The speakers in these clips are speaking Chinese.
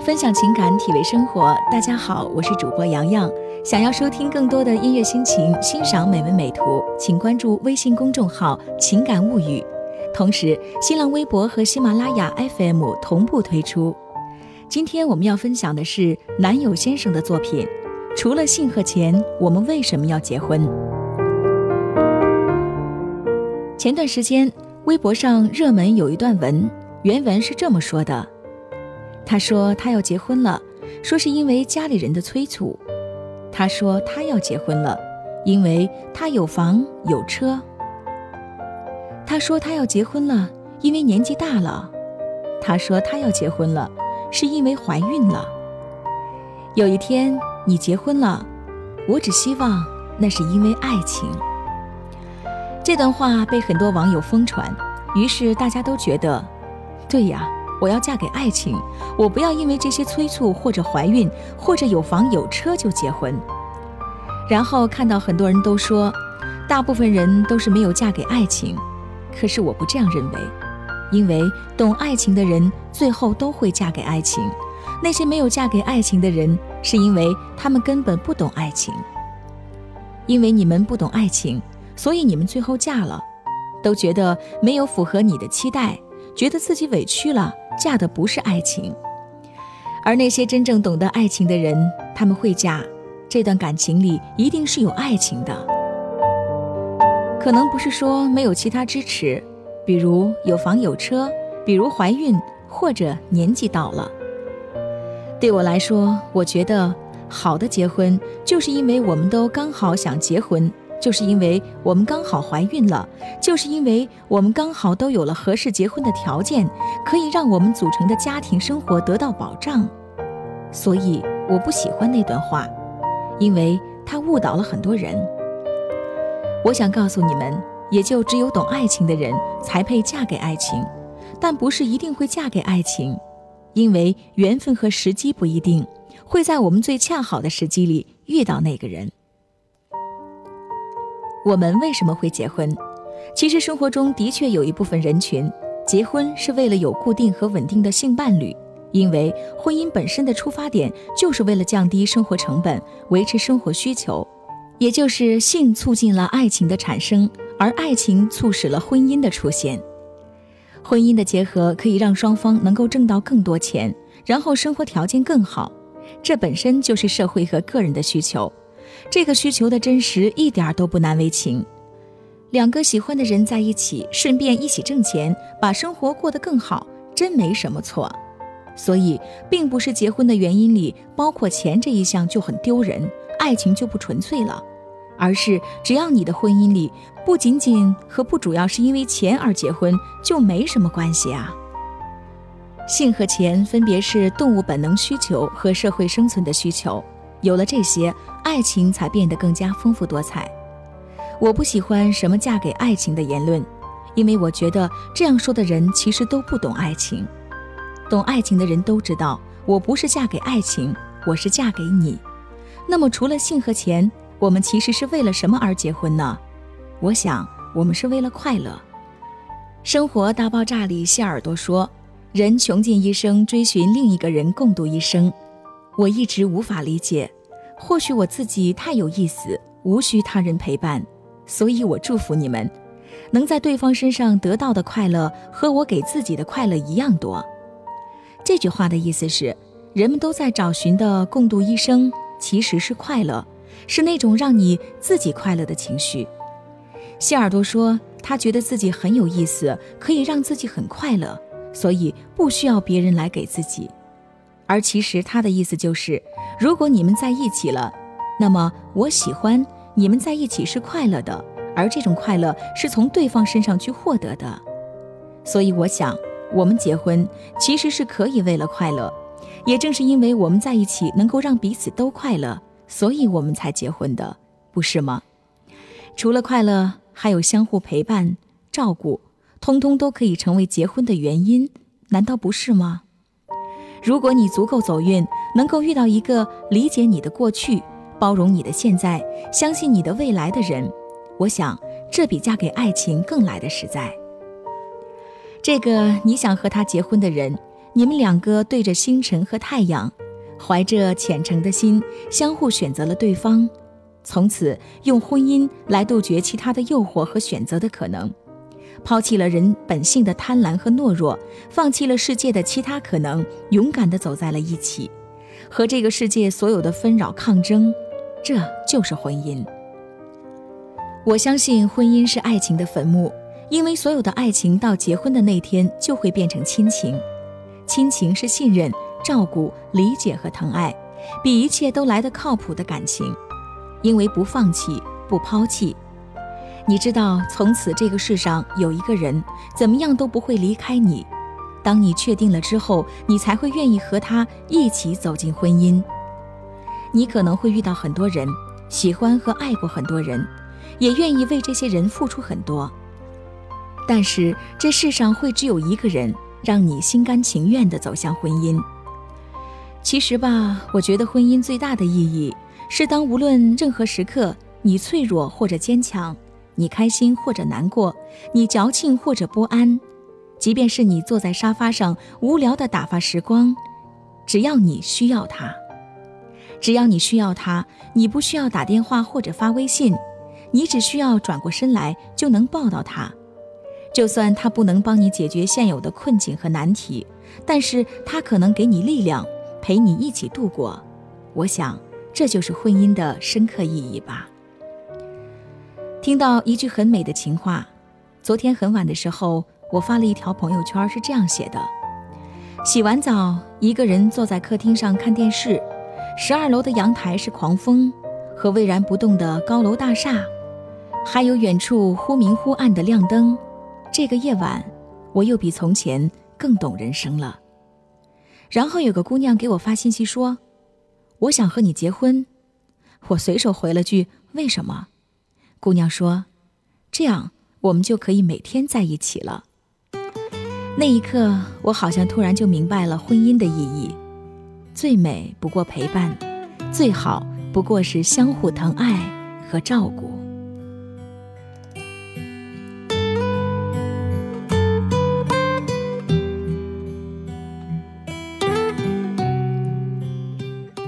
分享情感，体味生活。大家好，我是主播洋洋。想要收听更多的音乐心情，欣赏美文美图，请关注微信公众号“情感物语”。同时，新浪微博和喜马拉雅 FM 同步推出。今天我们要分享的是男友先生的作品。除了性和钱，我们为什么要结婚？前段时间，微博上热门有一段文，原文是这么说的。他说他要结婚了，说是因为家里人的催促。他说他要结婚了，因为他有房有车。他说他要结婚了，因为年纪大了。他说他要结婚了，是因为怀孕了。有一天你结婚了，我只希望那是因为爱情。这段话被很多网友疯传，于是大家都觉得，对呀。我要嫁给爱情，我不要因为这些催促或者怀孕或者有房有车就结婚。然后看到很多人都说，大部分人都是没有嫁给爱情，可是我不这样认为，因为懂爱情的人最后都会嫁给爱情，那些没有嫁给爱情的人，是因为他们根本不懂爱情。因为你们不懂爱情，所以你们最后嫁了，都觉得没有符合你的期待，觉得自己委屈了。嫁的不是爱情，而那些真正懂得爱情的人，他们会嫁。这段感情里一定是有爱情的，可能不是说没有其他支持，比如有房有车，比如怀孕或者年纪到了。对我来说，我觉得好的结婚，就是因为我们都刚好想结婚。就是因为我们刚好怀孕了，就是因为我们刚好都有了合适结婚的条件，可以让我们组成的家庭生活得到保障，所以我不喜欢那段话，因为它误导了很多人。我想告诉你们，也就只有懂爱情的人才配嫁给爱情，但不是一定会嫁给爱情，因为缘分和时机不一定会在我们最恰好的时机里遇到那个人。我们为什么会结婚？其实生活中的确有一部分人群结婚是为了有固定和稳定的性伴侣，因为婚姻本身的出发点就是为了降低生活成本、维持生活需求，也就是性促进了爱情的产生，而爱情促使了婚姻的出现。婚姻的结合可以让双方能够挣到更多钱，然后生活条件更好，这本身就是社会和个人的需求。这个需求的真实一点都不难为情，两个喜欢的人在一起，顺便一起挣钱，把生活过得更好，真没什么错。所以，并不是结婚的原因里包括钱这一项就很丢人，爱情就不纯粹了，而是只要你的婚姻里不仅仅和不主要是因为钱而结婚，就没什么关系啊。性和钱分别是动物本能需求和社会生存的需求。有了这些，爱情才变得更加丰富多彩。我不喜欢什么嫁给爱情的言论，因为我觉得这样说的人其实都不懂爱情。懂爱情的人都知道，我不是嫁给爱情，我是嫁给你。那么，除了性和钱，我们其实是为了什么而结婚呢？我想，我们是为了快乐。《生活大爆炸》里，谢耳朵说：“人穷尽一生追寻另一个人共度一生。”我一直无法理解，或许我自己太有意思，无需他人陪伴，所以我祝福你们，能在对方身上得到的快乐和我给自己的快乐一样多。这句话的意思是，人们都在找寻的共度一生，其实是快乐，是那种让你自己快乐的情绪。希尔多说，他觉得自己很有意思，可以让自己很快乐，所以不需要别人来给自己。而其实他的意思就是，如果你们在一起了，那么我喜欢你们在一起是快乐的，而这种快乐是从对方身上去获得的。所以我想，我们结婚其实是可以为了快乐，也正是因为我们在一起能够让彼此都快乐，所以我们才结婚的，不是吗？除了快乐，还有相互陪伴、照顾，通通都可以成为结婚的原因，难道不是吗？如果你足够走运，能够遇到一个理解你的过去、包容你的现在、相信你的未来的人，我想这比嫁给爱情更来的实在。这个你想和他结婚的人，你们两个对着星辰和太阳，怀着虔诚的心，相互选择了对方，从此用婚姻来杜绝其他的诱惑和选择的可能，抛弃了人本性的贪婪和懦弱，放弃了世界的其他可能，勇敢地走在了一起，和这个世界所有的纷扰抗争，这就是婚姻。我相信婚姻是爱情的坟墓，因为所有的爱情到结婚的那天就会变成亲情。亲情是信任、照顾、理解和疼爱，比一切都来得靠谱的感情。因为不放弃、不抛弃，你知道，从此这个世上有一个人，怎么样都不会离开你。当你确定了之后，你才会愿意和他一起走进婚姻。你可能会遇到很多人，喜欢和爱过很多人。也愿意为这些人付出很多，但是这世上会只有一个人让你心甘情愿地走向婚姻。其实吧，我觉得婚姻最大的意义是，当无论任何时刻，你脆弱或者坚强，你开心或者难过，你矫情或者不安，即便是你坐在沙发上无聊的打发时光，只要你需要他，只要你需要他，你不需要打电话或者发微信。你只需要转过身来就能抱到他，就算他不能帮你解决现有的困境和难题，但是他可能给你力量，陪你一起度过。我想，这就是婚姻的深刻意义吧。听到一句很美的情话，昨天很晚的时候，我发了一条朋友圈，是这样写的：洗完澡，一个人坐在客厅上看电视，十二楼的阳台是狂风和巍然不动的高楼大厦。还有远处忽明忽暗的亮灯，这个夜晚，我又比从前更懂人生了。然后有个姑娘给我发信息说：“我想和你结婚。”我随手回了句：“为什么？”姑娘说：“这样我们就可以每天在一起了。”那一刻，我好像突然就明白了婚姻的意义：最美不过陪伴，最好不过是相互疼爱和照顾。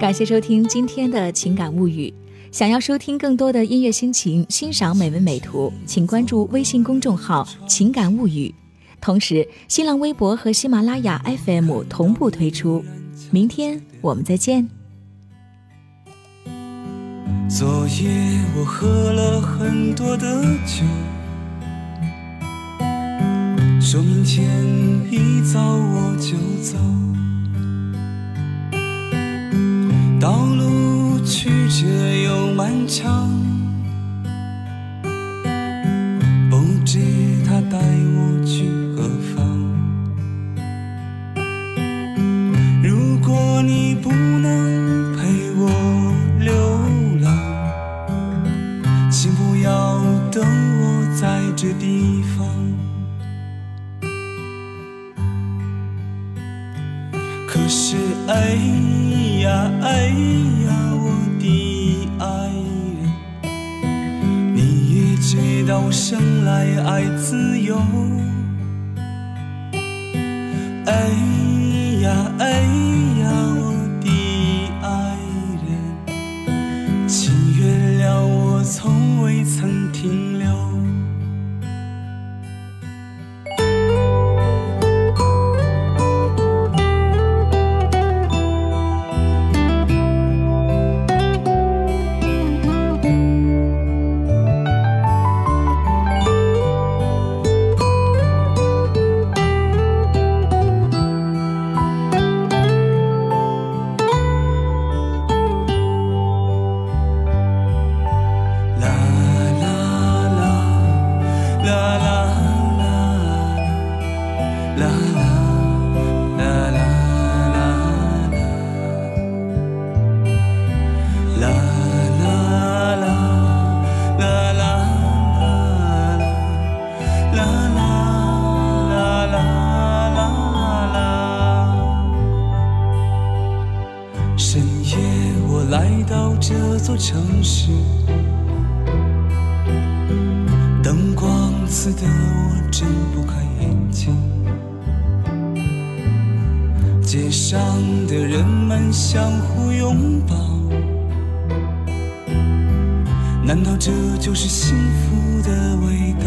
感谢收听今天的情感物语。想要收听更多的音乐心情，欣赏美文美图，请关注微信公众号“情感物语”。同时，新浪微博和喜马拉雅 FM 同步推出。明天我们再见。昨夜我喝了很多的酒，说明天一早我就走。道路曲折顽强。生来爱自由。哎呀，哎呀，啦啦深夜，我来到这座城市，灯光刺得我睁不开眼睛。街上的人们相互拥抱难道这就是幸福的味道？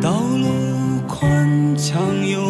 道路宽敞又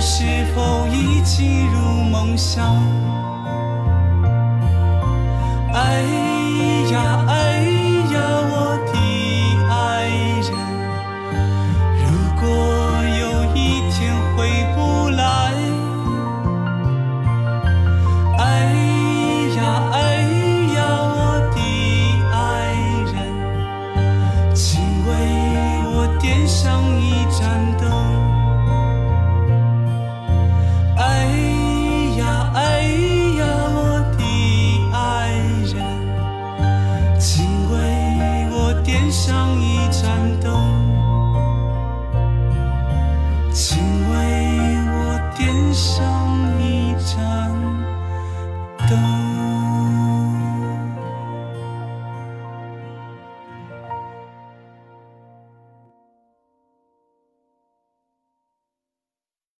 是否已进入梦乡？哎呀，哎。像一盏灯